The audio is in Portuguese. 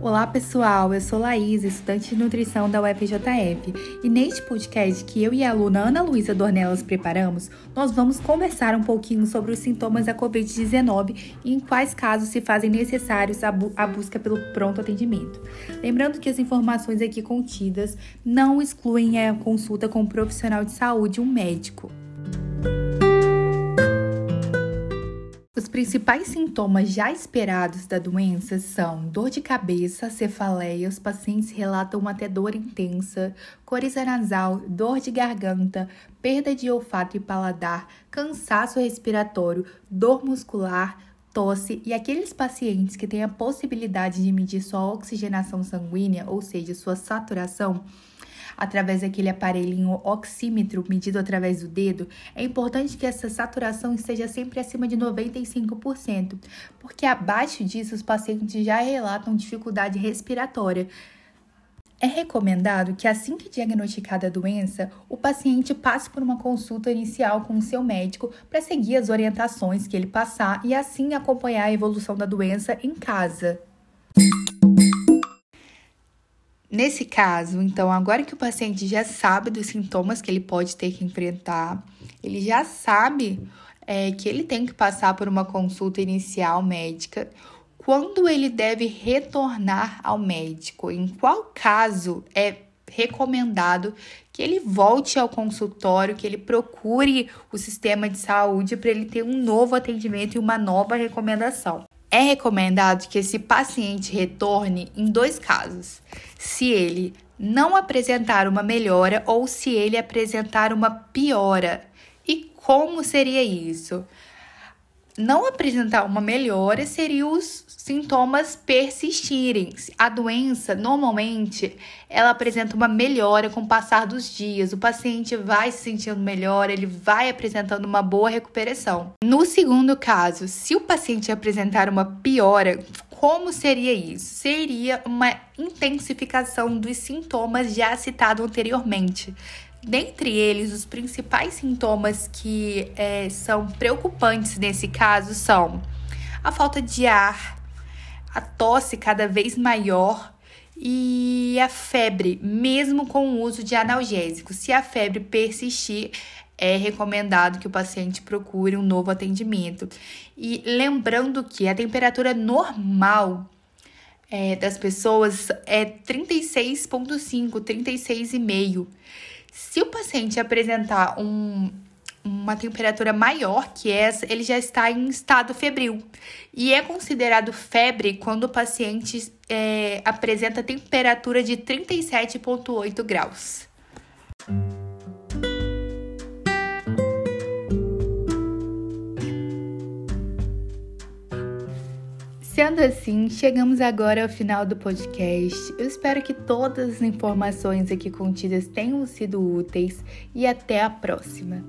Olá pessoal, eu sou Laís, estudante de nutrição da UFJF, e neste podcast que eu e a aluna Ana Luísa Dornelas preparamos, nós vamos conversar um pouquinho sobre os sintomas da Covid-19 e em quais casos se fazem necessários a, bu a busca pelo pronto atendimento. Lembrando que as informações aqui contidas não excluem a consulta com um profissional de saúde, um médico. Principais sintomas já esperados da doença são dor de cabeça, cefaleia, os pacientes relatam até dor intensa, coriza nasal, dor de garganta, perda de olfato e paladar, cansaço respiratório, dor muscular, tosse e aqueles pacientes que têm a possibilidade de medir sua oxigenação sanguínea, ou seja, sua saturação, através daquele aparelhinho oxímetro medido através do dedo, é importante que essa saturação esteja sempre acima de 95%, porque abaixo disso os pacientes já relatam dificuldade respiratória. É recomendado que, assim que diagnosticada a doença, o paciente passe por uma consulta inicial com o seu médico para seguir as orientações que ele passar e assim acompanhar a evolução da doença em casa. Nesse caso, então, agora que o paciente já sabe dos sintomas que ele pode ter que enfrentar, ele já sabe é, que ele tem que passar por uma consulta inicial médica, quando ele deve retornar ao médico, em qual caso é recomendado que ele volte ao consultório, que ele procure o sistema de saúde para ele ter um novo atendimento e uma nova recomendação. É recomendado que esse paciente retorne em dois casos: se ele não apresentar uma melhora ou se ele apresentar uma piora. E como seria isso? Não apresentar uma melhora seria os sintomas persistirem. A doença, normalmente, ela apresenta uma melhora com o passar dos dias. O paciente vai se sentindo melhor, ele vai apresentando uma boa recuperação. No segundo caso, se o paciente apresentar uma piora, como seria isso? Seria uma intensificação dos sintomas já citados anteriormente. Dentre eles, os principais sintomas que é, são preocupantes nesse caso são a falta de ar, a tosse cada vez maior e a febre, mesmo com o uso de analgésicos. Se a febre persistir, é recomendado que o paciente procure um novo atendimento. E lembrando que a temperatura normal é, das pessoas é 36,5, 36,5. Se o paciente apresentar um, uma temperatura maior que essa, ele já está em estado febril. E é considerado febre quando o paciente é, apresenta temperatura de 37,8 graus. Sendo assim, chegamos agora ao final do podcast. Eu espero que todas as informações aqui contidas tenham sido úteis e até a próxima.